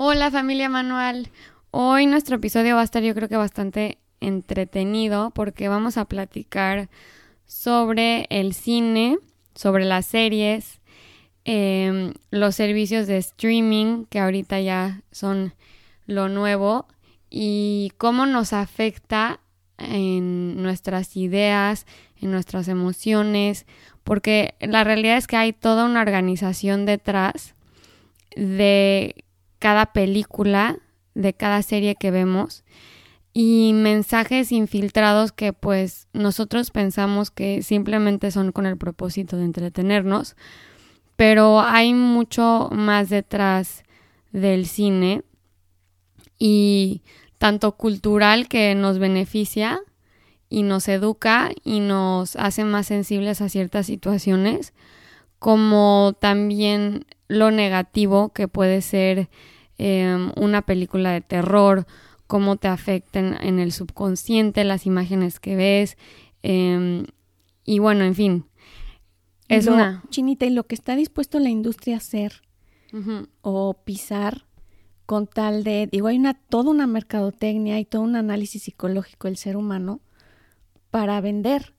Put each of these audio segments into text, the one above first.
Hola familia Manual. Hoy nuestro episodio va a estar yo creo que bastante entretenido porque vamos a platicar sobre el cine, sobre las series, eh, los servicios de streaming que ahorita ya son lo nuevo y cómo nos afecta en nuestras ideas, en nuestras emociones, porque la realidad es que hay toda una organización detrás de cada película, de cada serie que vemos y mensajes infiltrados que pues nosotros pensamos que simplemente son con el propósito de entretenernos, pero hay mucho más detrás del cine y tanto cultural que nos beneficia y nos educa y nos hace más sensibles a ciertas situaciones, como también lo negativo que puede ser eh, una película de terror, cómo te afectan en el subconsciente las imágenes que ves. eh, y bueno, en fin. Es Lo- una. Chinita, y lo que está dispuesto la industria a hacer o pisar con tal de, digo, hay una toda una mercadotecnia y todo un análisis psicológico del ser humano para vender.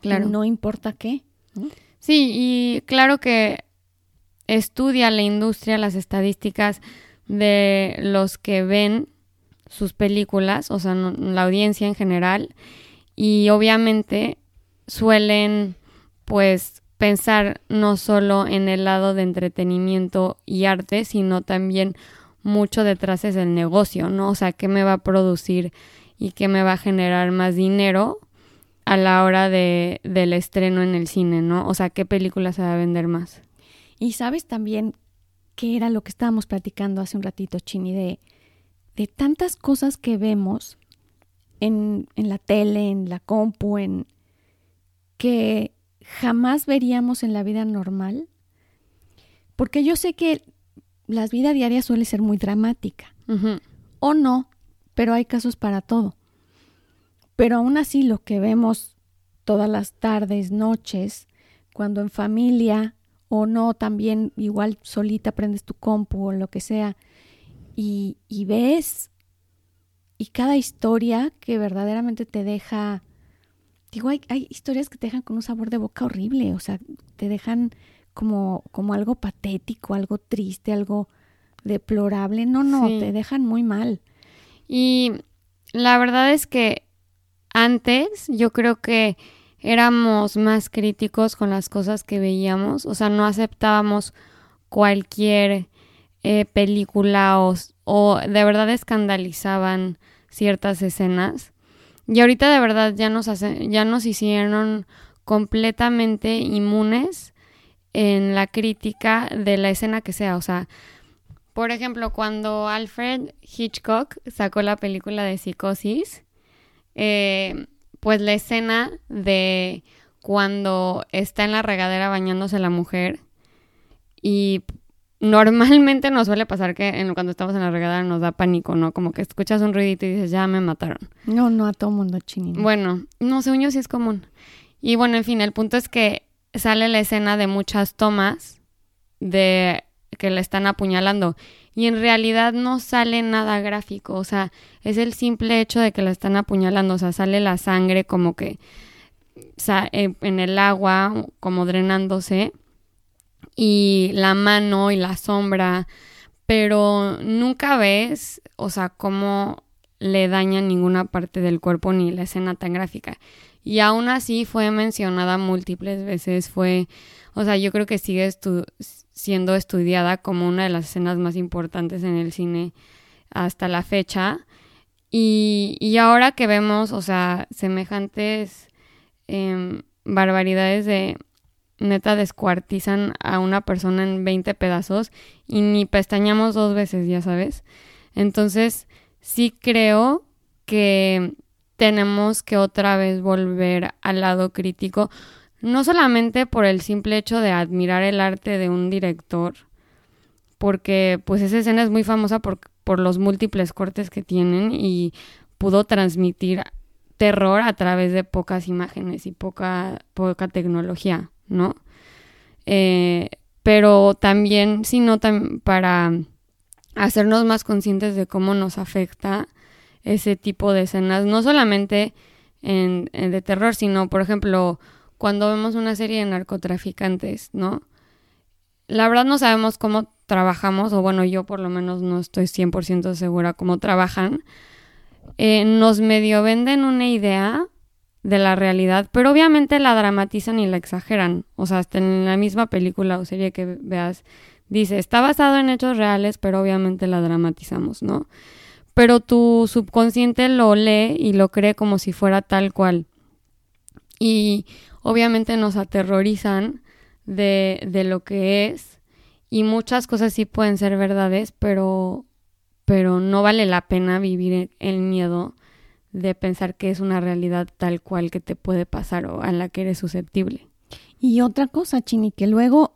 Claro. No importa qué. ¿no? Sí, y claro que estudia la industria las estadísticas de los que ven sus películas, o sea, no- la audiencia en general, y obviamente suelen pues pensar no solo en el lado de entretenimiento y arte, sino también mucho detrás es el negocio, ¿no? O sea, qué me va a producir y qué me va a generar más dinero a la hora de, del estreno en el cine, ¿no? O sea, qué película se va a vender más. Y sabes también qué era lo que estábamos platicando hace un ratito, Chini, de, de tantas cosas que vemos en, en la tele, en la compu, en que jamás veríamos en la vida normal. Porque yo sé que la vida diaria suele ser muy dramática. O no, pero hay casos para todo. Pero aún así lo que vemos todas las tardes, noches, cuando en familia o no, también igual solita prendes tu compu o lo que sea y, y ves y cada historia que verdaderamente te deja, digo, hay, hay historias que te dejan con un sabor de boca horrible, o sea, te dejan como, como algo patético, algo triste, algo deplorable. No, no, Sí. te dejan muy mal. Y la verdad es que antes yo creo que éramos más críticos con las cosas que veíamos, o sea, no aceptábamos cualquier eh, película o, o de verdad escandalizaban ciertas escenas. Y ahorita de verdad ya nos, ya nos hicieron completamente inmunes en la crítica de la escena que sea, o sea, por ejemplo, cuando Alfred Hitchcock sacó la película de Psicosis, eh, pues la escena de cuando está en la regadera bañándose la mujer y normalmente nos suele pasar que en- cuando estamos en la regadera nos da pánico, ¿no? Como que escuchas un ruidito y dices, ya me mataron. No, no a todo mundo chinino. Bueno, no, según yo sí es común. Y bueno, en fin, el punto es que sale la escena de muchas tomas de que le están apuñalando y en realidad no sale nada gráfico, o sea, es el simple hecho de que la están apuñalando, o sea, sale la sangre como que en el agua, como drenándose y la mano y la sombra, pero nunca ves, o sea, cómo le dañan ninguna parte del cuerpo ni la escena tan gráfica. Y aún así fue mencionada múltiples veces, fue, o sea, yo creo que sigue estu- siendo estudiada como una de las escenas más importantes en el cine hasta la fecha. Y, y ahora que vemos, o sea, semejantes em, barbaridades de neta descuartizan a una persona en 20 pedazos y ni pestañamos dos veces, ya sabes. Entonces, sí creo que tenemos que otra vez volver al lado crítico, no solamente por el simple hecho de admirar el arte de un director, porque pues esa escena es muy famosa por, por los múltiples cortes que tienen y pudo transmitir terror a través de pocas imágenes y poca, poca tecnología, ¿no? Eh, pero también, sino para hacernos más conscientes de cómo nos afecta ese tipo de escenas, no solamente en, de terror, sino, por ejemplo, cuando vemos una serie de narcotraficantes, ¿no? La verdad no sabemos cómo trabajamos, o bueno, yo por lo menos no estoy 100% segura cómo trabajan. Eh, nos medio venden una idea de la realidad, pero obviamente la dramatizan y la exageran. O sea, hasta en la misma película o serie que veas, dice, está basado en hechos reales, pero obviamente la dramatizamos, ¿no? Pero tu subconsciente lo lee y lo cree como si fuera tal cual. Y obviamente nos aterrorizan de, de lo que es. Y muchas cosas sí pueden ser verdades, pero, pero no vale la pena vivir el miedo de pensar que es una realidad tal cual que te puede pasar o a la que eres susceptible. Y otra cosa, Chini, que luego,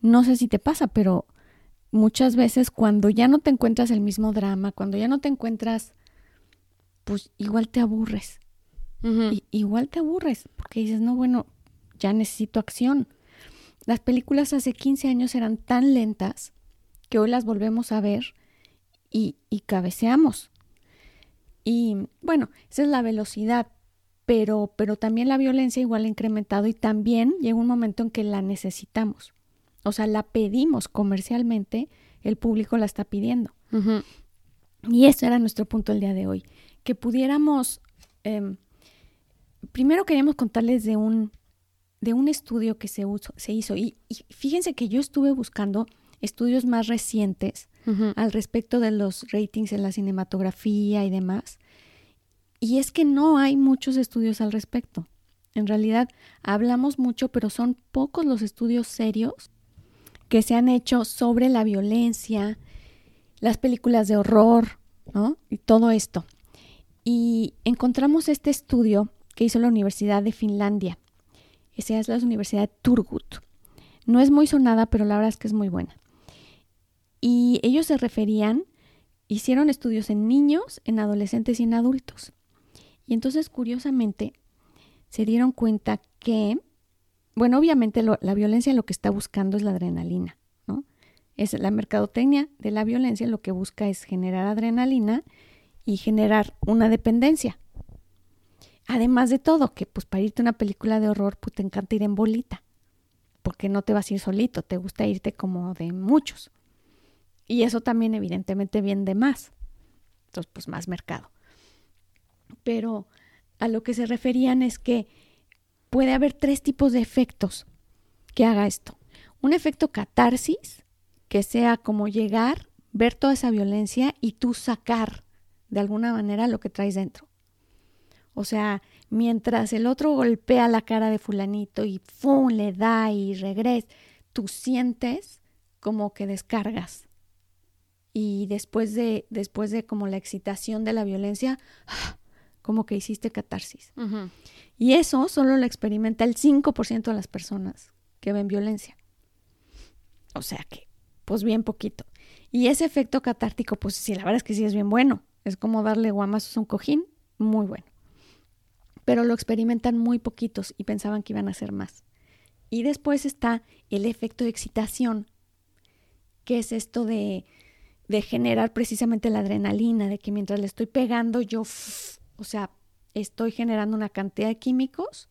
no sé si te pasa, pero muchas veces cuando ya no te encuentras el mismo drama, cuando ya no te encuentras, pues igual te aburres. Y, igual te aburres, porque dices, no, bueno, ya necesito acción. Las películas hace 15 años eran tan lentas que hoy las volvemos a ver y, y cabeceamos. Y bueno, esa es la velocidad, pero, pero también la violencia igual ha incrementado y también llega un momento en que la necesitamos. O sea, la pedimos comercialmente, el público la está pidiendo. Y ese era nuestro punto el día de hoy, que pudiéramos, em, primero queríamos contarles de un, de un estudio que se, se hizo. Y, fíjense que yo estuve buscando estudios más recientes al respecto de los ratings en la cinematografía y demás. Y es que no hay muchos estudios al respecto. En realidad hablamos mucho, pero son pocos los estudios serios que se han hecho sobre la violencia, las películas de horror, ¿no? Y todo esto. Y encontramos este estudio que hizo la Universidad de Finlandia. Esa es la Universidad Turgut. No es muy sonada, pero la verdad es que es muy buena. Y ellos se referían, hicieron estudios en niños, en adolescentes y en adultos. Y entonces, curiosamente, se dieron cuenta que, bueno, obviamente la violencia lo que está buscando es la adrenalina, ¿no? Es la mercadotecnia de la violencia lo que busca es generar adrenalina y generar una dependencia. Además de todo, que pues para irte a una película de horror, pues te encanta ir en bolita, porque no te vas a ir solito, te gusta irte como de muchos. Y eso también evidentemente viene de más. Entonces, pues más mercado. Pero a lo que se referían es que puede haber tres tipos de efectos que haga esto. Un efecto catarsis, que sea como llegar, ver toda esa violencia y tú sacar de alguna manera lo que traes dentro. O sea, mientras el otro golpea la cara de fulanito y ¡fum! le da y regresa, tú sientes como que descargas y después de, después de como la excitación de la violencia, como que hiciste catarsis. Y eso solo lo experimenta el 5% de las personas que ven violencia. O sea que, pues bien poquito. Y ese efecto catártico, pues sí, la verdad es que sí es bien bueno. Es como darle guamazos a un cojín, muy bueno. Pero lo experimentan muy poquitos y pensaban que iban a hacer más. Y después está el efecto de excitación, que es esto de de generar precisamente la adrenalina, de que mientras le estoy pegando yo, o sea, estoy generando una cantidad de químicos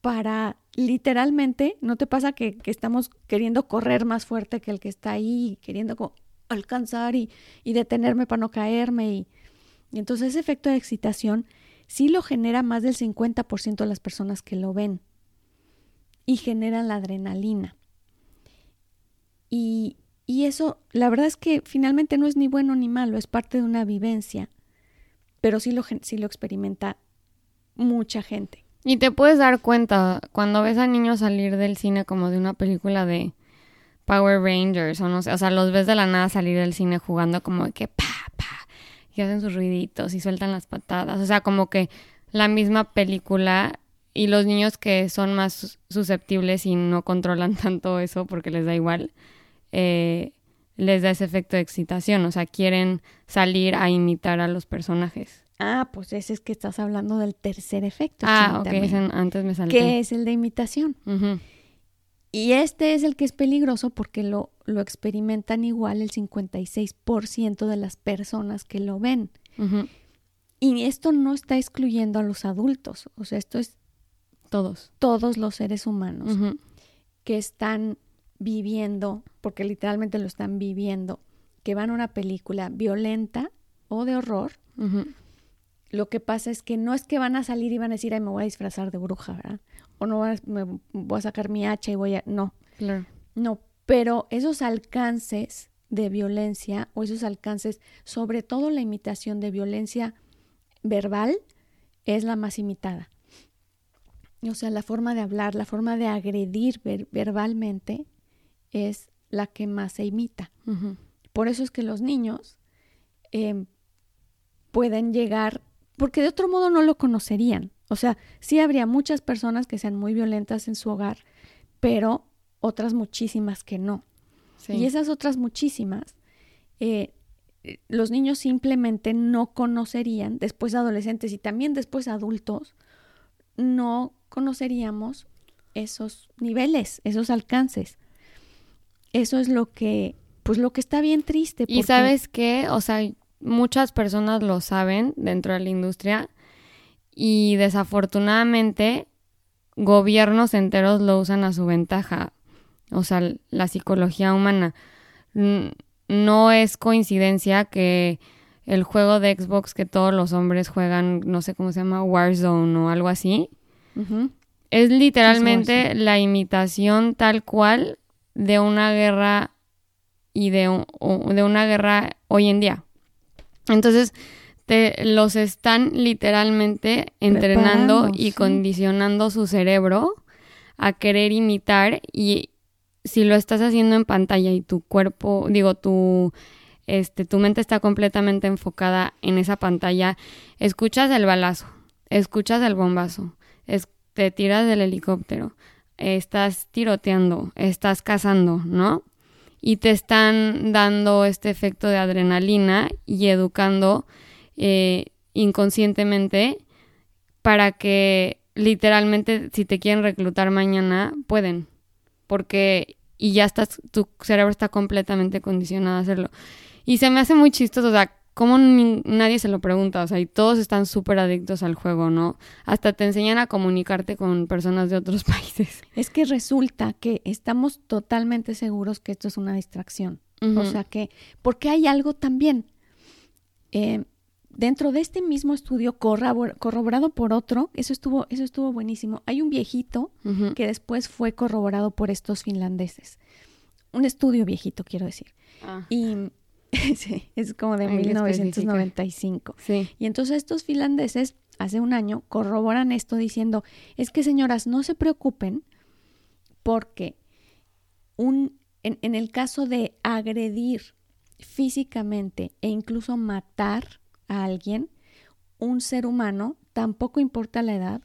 para literalmente, ¿no te pasa que, estamos queriendo correr más fuerte que el que está ahí, queriendo alcanzar y, detenerme para no caerme? Y, y entonces ese efecto de excitación sí lo genera más del 50% de las personas que lo ven y generan la adrenalina. Y, y eso, la verdad es que finalmente no es ni bueno ni malo, es parte de una vivencia, pero sí lo, sí lo experimenta mucha gente. Y te puedes dar cuenta cuando ves a niños salir del cine como de una película de Power Rangers o no sé, o sea, los ves de la nada salir del cine jugando como de que pa, pa, y hacen sus ruiditos y sueltan las patadas, o sea, como que la misma película y los niños que son más susceptibles y no controlan tanto eso porque les da igual, eh, les da ese efecto de excitación, o sea, quieren salir a imitar a los personajes. Ah, pues ese es que estás hablando del tercer efecto. Ah, ok, antes me salté. Que es el de imitación. Y este es el que es peligroso porque lo, lo experimentan igual el 56% de las personas que lo ven. Y esto no está excluyendo a los adultos, o sea, esto es todos. Todos los seres humanos que están viviendo, porque literalmente lo están viviendo, que van a una película violenta o de horror. Lo que pasa es que no es que van a salir y van a decir, ay, me voy a disfrazar de bruja, ¿verdad? O no me voy a sacar mi hacha y voy a... No. Claro. No, pero esos alcances de violencia o esos alcances, sobre todo la imitación de violencia verbal, es la más imitada. O sea, la forma de hablar, la forma de agredir verbalmente es la que más se imita. Por eso es que los niños em, pueden llegar, porque de otro modo no lo conocerían. O sea, sí habría muchas personas que sean muy violentas en su hogar, pero otras muchísimas que no. Y esas otras muchísimas, eh, los niños simplemente no conocerían, después adolescentes y también después adultos, no conoceríamos esos niveles, esos alcances. Eso es lo que, pues lo que está bien triste. Y sabes qué, o sea, muchas personas lo saben dentro de la industria y desafortunadamente gobiernos enteros lo usan a su ventaja. O sea, la psicología humana. No es coincidencia que el juego de Xbox que todos los hombres juegan, no sé cómo se llama, Warzone o algo así, es literalmente la imitación tal cual de una guerra y de, de una guerra hoy en día. Entonces, te, los están literalmente entrenando y condicionando su cerebro a querer imitar y si lo estás haciendo en pantalla y tu cuerpo, digo, tu este tu mente está completamente enfocada en esa pantalla, escuchas el balazo, escuchas el bombazo, te tiras del helicóptero, estás tiroteando, estás cazando, ¿no? Y te están dando este efecto de adrenalina y educando eh, inconscientemente para que literalmente si te quieren reclutar mañana pueden porque y ya estás tu cerebro está completamente condicionado a hacerlo. Y se me hace muy chistoso o sea como nadie se lo pregunta, o sea, y todos están súper adictos al juego, ¿no? Hasta te enseñan a comunicarte con personas de otros países. Es que resulta que estamos totalmente seguros que esto es una distracción. O sea que, porque hay algo también. Eh, dentro de este mismo estudio corroborado por otro, eso estuvo, eso estuvo buenísimo. Hay un viejito que después fue corroborado por estos finlandeses. Un estudio viejito, quiero decir. Ah. Y sí, es como de 1995. Sí. Y entonces estos finlandeses hace un año corroboran esto diciendo, es que señoras, no se preocupen porque un, en el caso de agredir físicamente e incluso matar a alguien, un ser humano, tampoco importa la edad,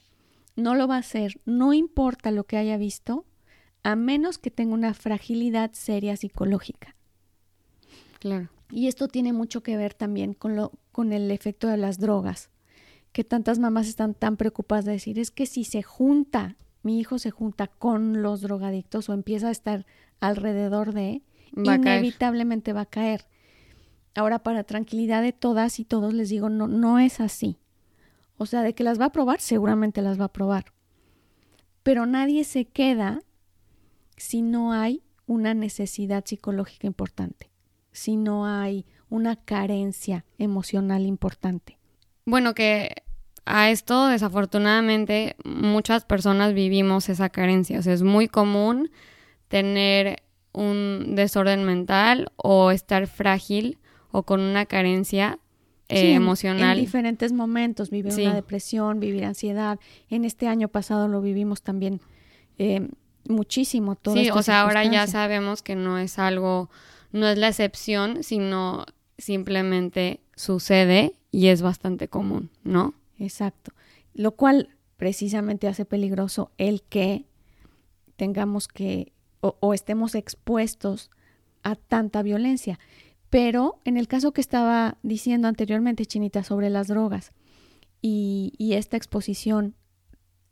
no lo va a hacer, no importa lo que haya visto, a menos que tenga una fragilidad seria psicológica. Claro. Y esto tiene mucho que ver también con, lo, con el efecto de las drogas, que tantas mamás están tan preocupadas de decir, es que si se junta, mi hijo se junta con los drogadictos o empieza a estar alrededor de, inevitablemente va a caer. Ahora, para tranquilidad de todas y todos, les digo, no, no es así. O sea, de que las va a probar, seguramente las va a probar. Pero nadie se queda si no hay una necesidad psicológica importante si no hay una carencia emocional importante. Bueno, que a esto desafortunadamente muchas personas vivimos esa carencia. O sea, es muy común tener un desorden mental o estar frágil o con una carencia eh, emocional. En, diferentes momentos, vivir una depresión, vivir ansiedad. En este año pasado lo vivimos también eh, muchísimo. sí, o sea, ahora ya sabemos que no es algo, no es la excepción, sino simplemente sucede y es bastante común, ¿no? Exacto. Lo cual precisamente hace peligroso el que tengamos que o, estemos expuestos a tanta violencia. Pero en el caso que estaba diciendo anteriormente, Chinita, sobre las drogas y, y esta exposición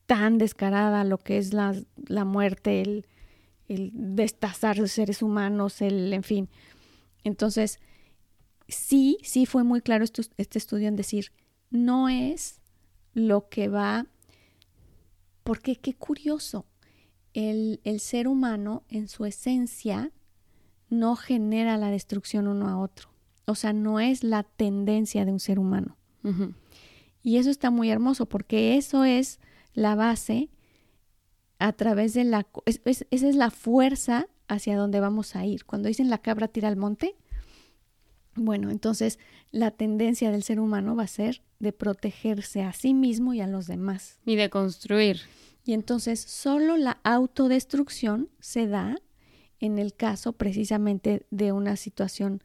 tan descarada lo que es la, la muerte, el, el destazar de seres humanos, el, en fin. Entonces, sí, sí fue muy claro este estudio en decir, no es lo que va, porque qué curioso, el, el ser humano en su esencia no genera la destrucción uno a otro. O sea, no es la tendencia de un ser humano. Y eso está muy hermoso porque eso es la base a través de la... esa es la fuerza hacia donde vamos a ir. Cuando dicen la cabra tira al monte, bueno, entonces la tendencia del ser humano va a ser de protegerse a sí mismo y a los demás. Y de construir. Y entonces solo la autodestrucción se da en el caso precisamente de una situación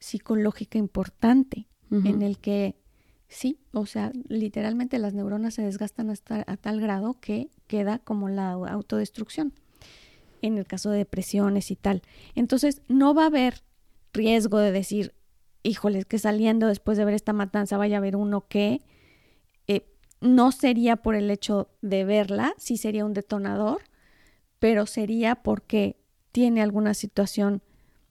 psicológica importante, en el que sí, o sea, literalmente las neuronas se desgastan hasta a tal grado que queda como la autodestrucción, en el caso de depresiones y tal. Entonces, no va a haber riesgo de decir, híjoles, que saliendo después de ver esta matanza vaya a haber uno que no sería por el hecho de verla, sí sería un detonador, pero sería porque tiene alguna situación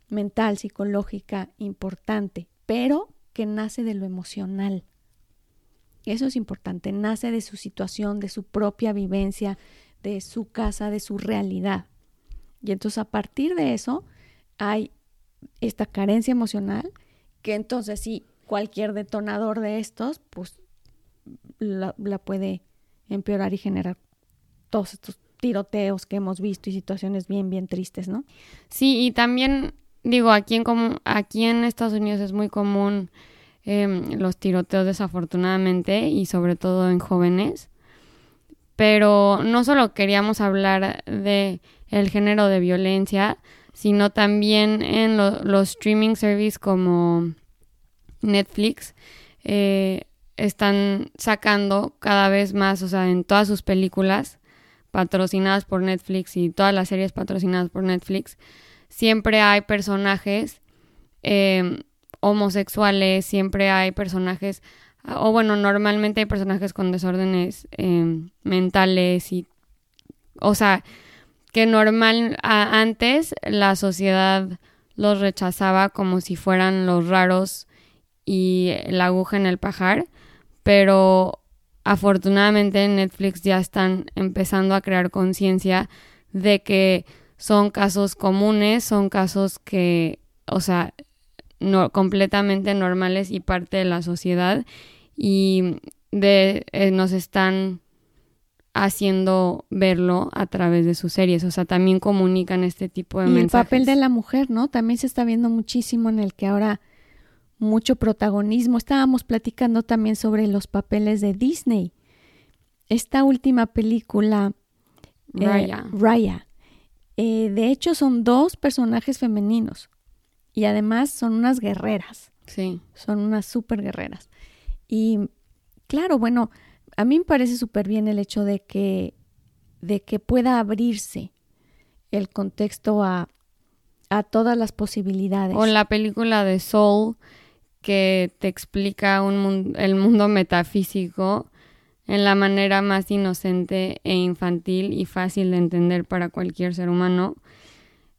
mental, psicológica importante, pero que nace de lo emocional. Eso es importante, nace de su situación, de su propia vivencia, de su casa, de su realidad. Y entonces a partir de eso hay esta carencia emocional que entonces sí, cualquier detonador de estos, pues la, puede empeorar y generar todos estos tiroteos que hemos visto y situaciones bien, bien tristes, ¿no? Sí, y también digo, aquí en, aquí en Estados Unidos es muy común em, los tiroteos desafortunadamente y sobre todo en jóvenes. Pero no solo queríamos hablar de el género de violencia, sino también en los streaming services como Netflix. Eh, están sacando cada vez más, o sea, en todas sus películas patrocinadas por Netflix y todas las series patrocinadas por Netflix, siempre hay personajes em, homosexuales, siempre hay personajes, o bueno, normalmente hay personajes con desórdenes em, mentales y, o sea, que normal antes la sociedad los rechazaba como si fueran los raros y la aguja en el pajar pero afortunadamente en Netflix ya están empezando a crear conciencia de que son casos comunes, son casos que, o sea, no, completamente normales y parte de la sociedad y de, eh, nos están haciendo verlo a través de sus series, o sea, también comunican este tipo de y mensajes. El papel de la mujer, ¿no? También se está viendo muchísimo en el que ahora mucho protagonismo. Estábamos platicando también sobre los papeles de Disney. Esta última película, eh, Raya. Eh, de hecho, son dos personajes femeninos y además son unas guerreras. Sí. Son unas súper guerreras. Y claro, bueno, a mí me parece súper bien el hecho de que, de que pueda abrirse el contexto a, a todas las posibilidades. O la película de Soul, que te explica un el mundo metafísico en la manera más inocente e infantil y fácil de entender para cualquier ser humano.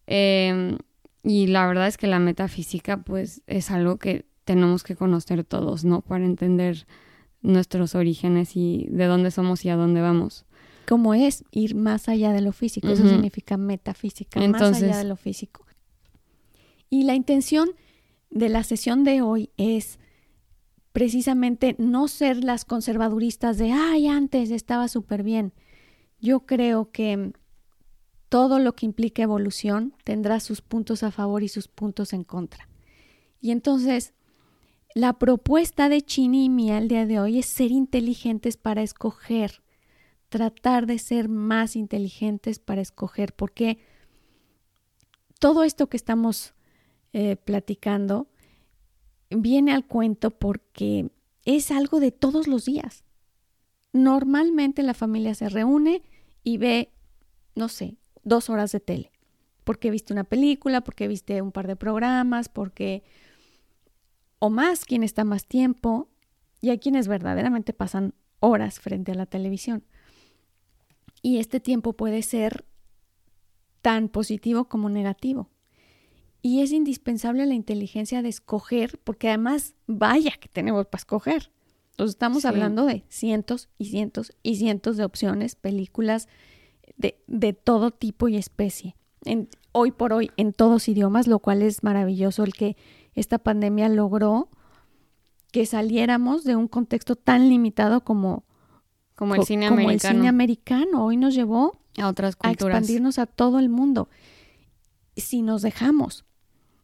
Em, y la verdad es que la metafísica pues es algo que tenemos que conocer todos, ¿no? Para entender nuestros orígenes y de dónde somos y a dónde vamos. ¿Cómo es ir más allá de lo físico? Eso significa metafísica, más allá de lo físico. Y la intención de la sesión de hoy es precisamente no ser las conservaduristas de, ay, antes estaba súper bien. Yo creo que todo lo que implica evolución tendrá sus puntos a favor y sus puntos en contra. Y entonces, La propuesta de Chini y mía al día de hoy es ser inteligentes para escoger, tratar de ser más inteligentes para escoger, porque todo esto que estamos eh, platicando viene al cuento porque es algo de todos los días. Normalmente la familia se reúne y ve, no sé, dos horas de tele, porque viste una película, porque viste un par de programas, porque... o más, quien está más tiempo, y hay quienes verdaderamente pasan horas frente a la televisión. Y este tiempo puede ser tan positivo como negativo. Y es indispensable la inteligencia de escoger, porque además, vaya que tenemos para escoger. Entonces estamos hablando de cientos y cientos y cientos de opciones, películas de, de todo tipo y especie. En, hoy por hoy en todos idiomas, lo cual es maravilloso el que esta pandemia logró que saliéramos de un contexto tan limitado como, como el cine americano. el cine americano. Hoy nos llevó a otras culturas. A expandirnos a todo el mundo. Si nos dejamos,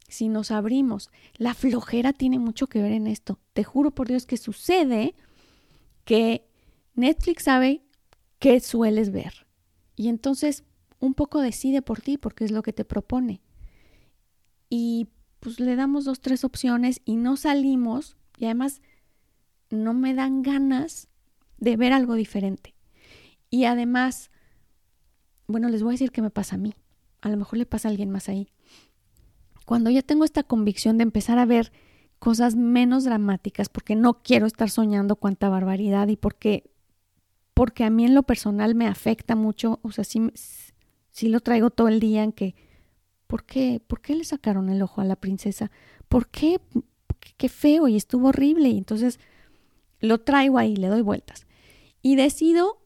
si nos abrimos. La flojera tiene mucho que ver en esto. Te juro por Dios que sucede que Netflix sabe qué sueles ver. Y entonces un poco decide por ti porque es lo que te propone. Y pues le damos dos, tres opciones y no salimos y además no me dan ganas de ver algo diferente. Y además, bueno, les voy a decir qué me pasa a mí. A lo mejor le pasa a alguien más ahí. Cuando yo tengo esta convicción de empezar a ver cosas menos dramáticas, porque no quiero estar soñando cuánta barbaridad y porque, porque a mí en lo personal me afecta mucho, o sea, sí, sí lo traigo todo el día en que, ¿por qué? ¿Por qué le sacaron el ojo a la princesa? ¿Por qué? Qué feo y estuvo horrible. Y entonces lo traigo ahí, le doy vueltas. Y decido,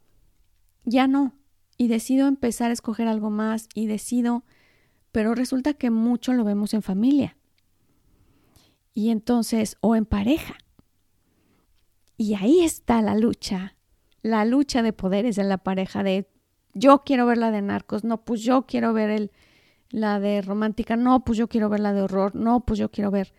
ya no, y decido empezar a escoger algo más y decido pero resulta que mucho lo vemos en familia. Y entonces, o en pareja. Y ahí está la lucha, la lucha de poderes en la pareja de yo quiero ver la de narcos, no, pues yo quiero ver el, la de romántica, no, pues yo quiero ver la de horror, no, pues yo quiero ver.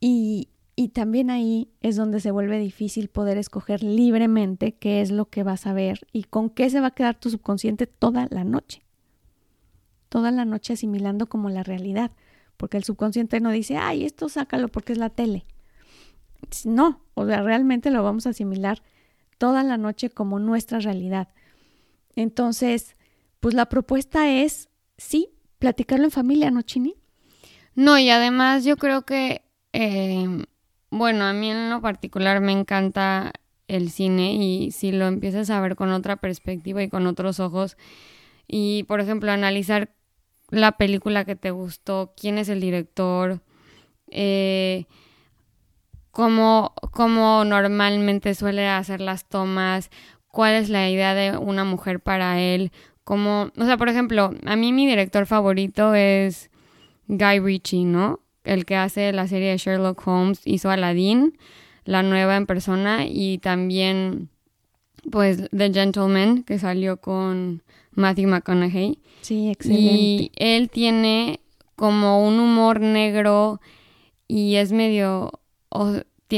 Y, y también ahí es donde se vuelve difícil poder escoger libremente qué es lo que vas a ver y con qué se va a quedar tu subconsciente toda la noche toda la noche asimilando como la realidad, porque el subconsciente no dice, ay, esto sácalo porque es la tele. No, o sea, realmente lo vamos a asimilar toda la noche como nuestra realidad. Entonces, pues la propuesta es, sí, platicarlo en familia, ¿no, Chini? No, y además yo creo que, eh, bueno, a mí en lo particular me encanta el cine y si lo empiezas a ver con otra perspectiva y con otros ojos y, por ejemplo, analizar la película que te gustó, quién es el director, eh, cómo, cómo normalmente suele hacer las tomas, cuál es la idea de una mujer para él, cómo, o sea, por ejemplo, a mí mi director favorito es Guy Ritchie, ¿no? El que hace la serie de Sherlock Holmes, hizo Aladdin, la nueva en persona, y también, pues, The Gentleman, que salió con Matthew McConaughey. Sí, excelente. Y él tiene como un humor negro y es medio...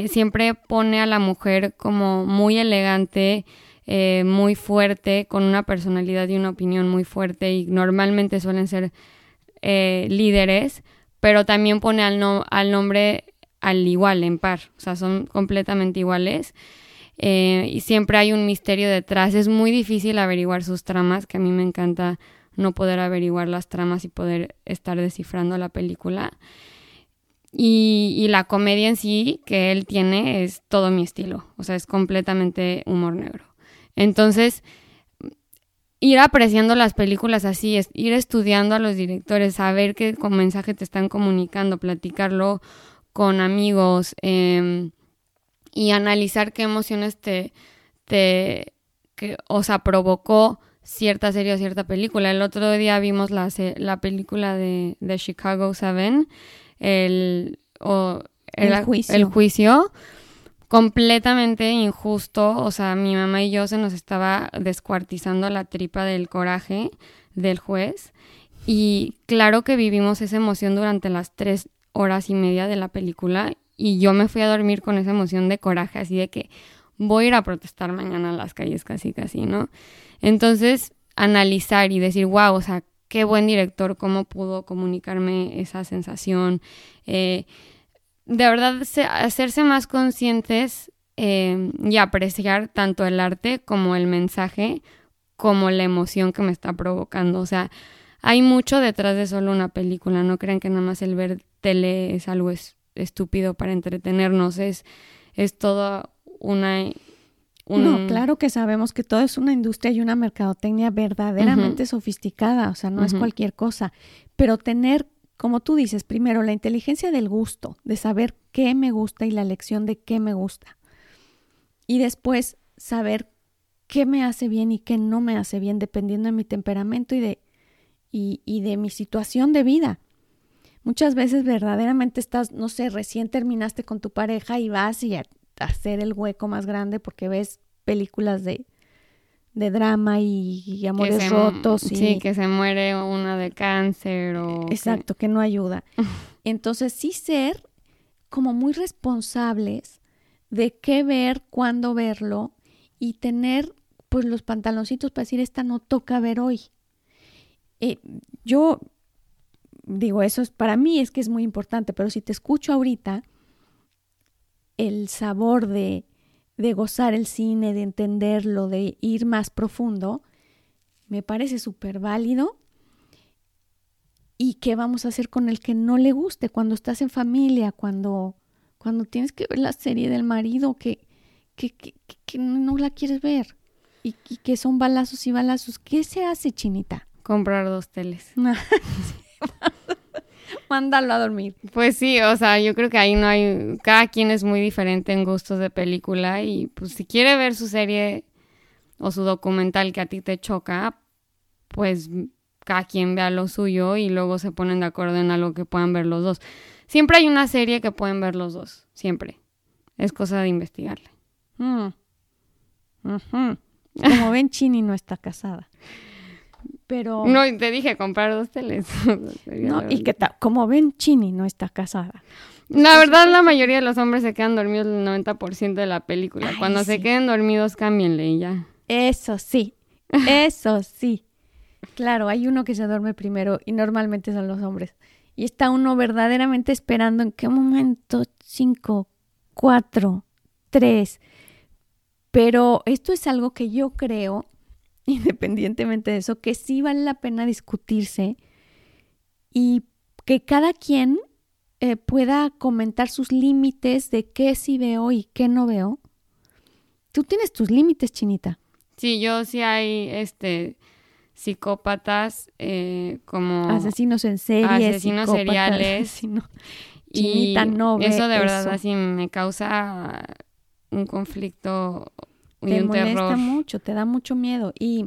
siempre pone a la mujer como muy elegante, eh, muy fuerte, con una personalidad y una opinión muy fuerte y normalmente suelen ser eh, líderes, pero también pone al, no, al nombre al igual, en par, o sea, son completamente iguales. Eh, y siempre hay un misterio detrás. Es muy difícil averiguar sus tramas, que a mí me encanta no poder averiguar las tramas y poder estar descifrando la película. Y, y, la comedia en sí que él tiene es todo mi estilo, o sea, es completamente humor negro. Entonces, ir apreciando las películas así, ir estudiando a los directores, saber qué mensaje te están comunicando, platicarlo con amigos, eh, y analizar qué emociones te, te que, o sea, provocó cierta serie o cierta película. El otro día vimos la, la película de, de Chicago Seven, el, o el, juicio. el juicio completamente injusto, o sea, mi mamá y yo se nos estaba descuartizando la tripa del coraje del juez y claro que vivimos esa emoción durante las tres horas y media de la película y yo me fui a dormir con esa emoción de coraje, así de que voy a ir a protestar mañana en las calles casi, casi, ¿no? Entonces, analizar y decir, wow, o sea, qué buen director, cómo pudo comunicarme esa sensación. Eh, de verdad, hacerse más conscientes eh, y apreciar tanto el arte como el mensaje, como la emoción que me está provocando. O sea, hay mucho detrás de solo una película. No crean que nada más el ver tele es algo estúpido para entretenernos. Es, es toda una no, claro que sabemos que todo es una industria y una mercadotecnia verdaderamente sofisticada, o sea, no es cualquier cosa, pero tener, como tú dices, primero la inteligencia del gusto, de saber qué me gusta y la lección de qué me gusta. Y después saber qué me hace bien y qué no me hace bien, dependiendo de mi temperamento y de, y, y de mi situación de vida. Muchas veces verdaderamente estás, no sé, recién terminaste con tu pareja y vas y hacer el hueco más grande porque ves películas de, de drama y, amores rotos. Y, sí, que se muere una de cáncer o... Exacto, que, no ayuda. Entonces sí ser como muy responsables de qué ver, cuándo verlo y tener pues los pantaloncitos para decir, esta no toca ver hoy. Eh, yo digo, eso es para mí es que es muy importante, pero si te escucho ahorita, el sabor de, de gozar el cine, de entenderlo, de ir más profundo, me parece súper válido. ¿Y qué vamos a hacer con el que no le guste cuando estás en familia, cuando, cuando tienes que ver la serie del marido que, que, que, no la quieres ver? Y, y, que son balazos y balazos. ¿Qué se hace, Chinita? Comprar dos teles. Mándalo a dormir. Pues sí, o sea, yo creo que ahí no hay, cada quien es muy diferente en gustos de película y pues si quiere ver su serie o su documental que a ti te choca, pues cada quien vea lo suyo y luego se ponen de acuerdo en algo que puedan ver los dos. Siempre hay una serie que pueden ver los dos, siempre. Es cosa de investigarle. Mm. Como ven, Chini no está casada. Pero... No, te dije comprar dos teles. no, y que como ven, Chini no está casada. La verdad, la mayoría de los hombres se quedan dormidos el 90% de la película. Cuando se queden dormidos, cámbienle y ya. Eso sí, eso sí. Claro, hay uno que se duerme primero y normalmente son los hombres. Y está uno verdaderamente esperando en qué momento, cinco, cuatro, tres. Pero esto es algo que yo creo independientemente de eso, que sí vale la pena discutirse y que cada quien eh, pueda comentar sus límites de qué sí veo y qué no veo. Tú tienes tus límites, Chinita. Sí, yo sí hay este psicópatas eh, como asesinos en serie, asesinos seriales. Chinita no eso de verdad así me causa un conflicto te molesta mucho, te da mucho miedo. Y,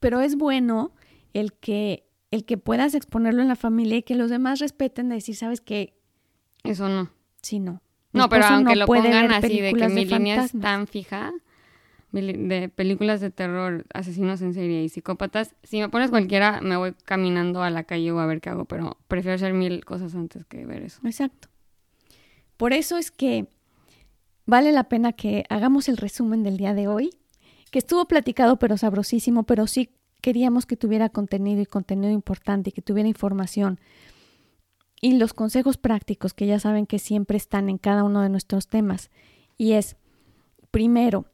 pero es bueno el que, el que puedas exponerlo en la familia y que los demás respeten de decir, ¿sabes qué? Eso no. Sí, no. no, pero aunque lo pongan así de que mi línea es tan fija de películas de terror, asesinos en serie y psicópatas, si me pones cualquiera, me voy caminando a la calle o a ver qué hago, pero prefiero hacer mil cosas antes que ver eso. Exacto. Por eso es que vale la pena que hagamos el resumen del día de hoy, que estuvo platicado pero sabrosísimo, pero sí queríamos que tuviera contenido y contenido importante y que tuviera información. Y los consejos prácticos que ya saben que siempre están en cada uno de nuestros temas. Y es, primero,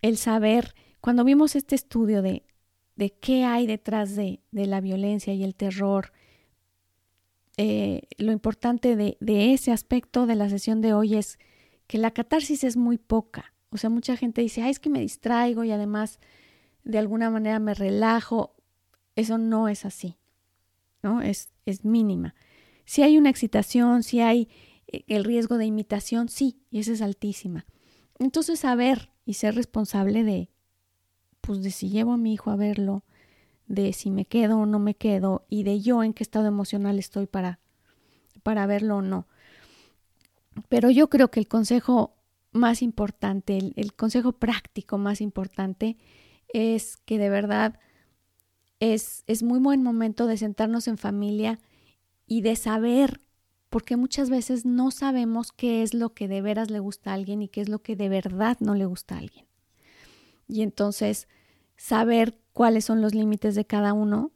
el saber, cuando vimos este estudio de, de qué hay detrás de, de la violencia y el terror, eh, lo importante de, de ese aspecto de la sesión de hoy es que la catarsis es muy poca. O sea, mucha gente dice, ay, es que me distraigo y además de alguna manera me relajo. Eso no es así, ¿no? Es, es mínima. Si hay una excitación, si hay eh, el riesgo de imitación, sí, y esa es altísima. Entonces, saber y ser responsable de, pues, de si llevo a mi hijo a verlo, de si me quedo o no me quedo, y de yo en qué estado emocional estoy para, para verlo o no. Pero yo creo que el consejo más importante, el, consejo práctico más importante es que de verdad es, es muy buen momento de sentarnos en familia y de saber porque muchas veces no sabemos qué es lo que de veras le gusta a alguien y qué es lo que de verdad no le gusta a alguien. Y entonces, saber cuáles son los límites de cada uno,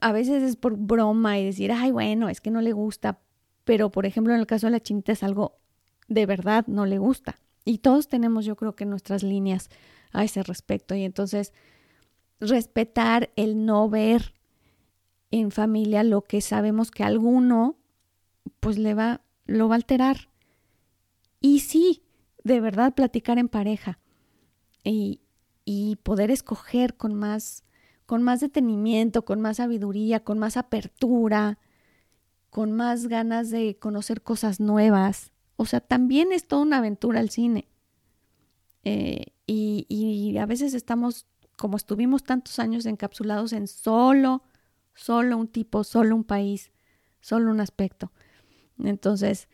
a veces es por broma y decir, ay, bueno, es que no le gusta, pero por ejemplo en el caso de la chinita es algo de verdad no le gusta. Y todos tenemos yo creo que nuestras líneas a ese respecto. Y entonces, respetar el no ver en familia lo que sabemos que alguno pues le va, lo va a alterar. Y sí, de verdad platicar en pareja y, y poder escoger con más, con más detenimiento, con más sabiduría, con más apertura, con más ganas de conocer cosas nuevas. O sea, también es toda una aventura el cine. Eh, y, y a veces estamos, como estuvimos tantos años encapsulados en solo solo un tipo, solo un país, solo un aspecto. Entonces,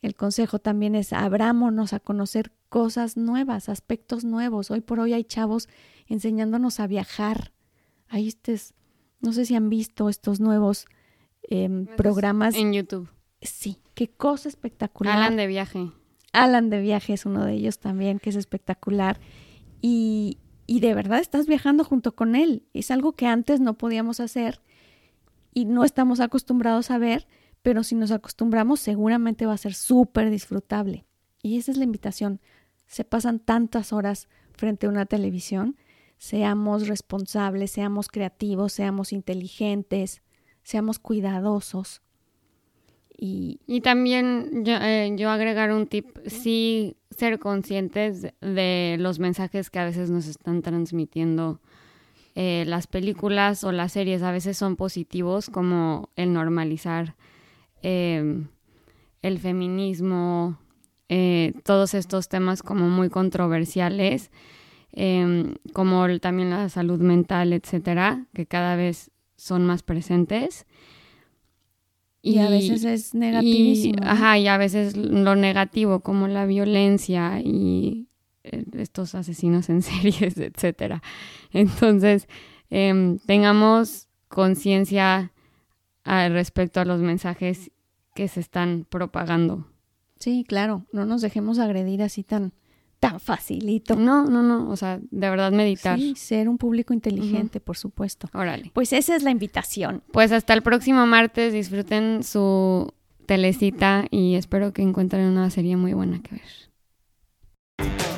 el consejo también es abrámonos a conocer cosas nuevas, aspectos nuevos. Hoy por hoy hay chavos enseñándonos a viajar. Ahí estés, no sé si han visto estos nuevos em, programas. En YouTube. Sí, qué cosa espectacular. Alan de viaje. Alan de viaje es uno de ellos también, que es espectacular. Y, y de verdad estás viajando junto con él. Es algo que antes no podíamos hacer y no estamos acostumbrados a ver, pero si nos acostumbramos seguramente va a ser súper disfrutable. Y esa es la invitación. Se pasan tantas horas frente a una televisión, seamos responsables, seamos creativos, seamos inteligentes, seamos cuidadosos. Y, y también yo, eh, yo agregar un tip, sí ser conscientes de los mensajes que a veces nos están transmitiendo eh, las películas o las series a veces son positivos, como el normalizar em, el feminismo, eh, todos estos temas como muy controversiales, em, como también la salud mental, etcétera, que cada vez son más presentes. Y, a veces es negativísimo. ajá, y a veces lo negativo, como la violencia y eh, estos asesinos en series, etcétera. Entonces, em, tengamos conciencia respecto a los mensajes que se están propagando. Sí, claro, no nos dejemos agredir así tan, tan facilito. No, no, no, o sea, de verdad meditar. Sí, ser un público inteligente, por supuesto. Órale. Pues esa es la invitación. Pues hasta el próximo martes, disfruten su telecita y espero que encuentren una serie muy buena que ver.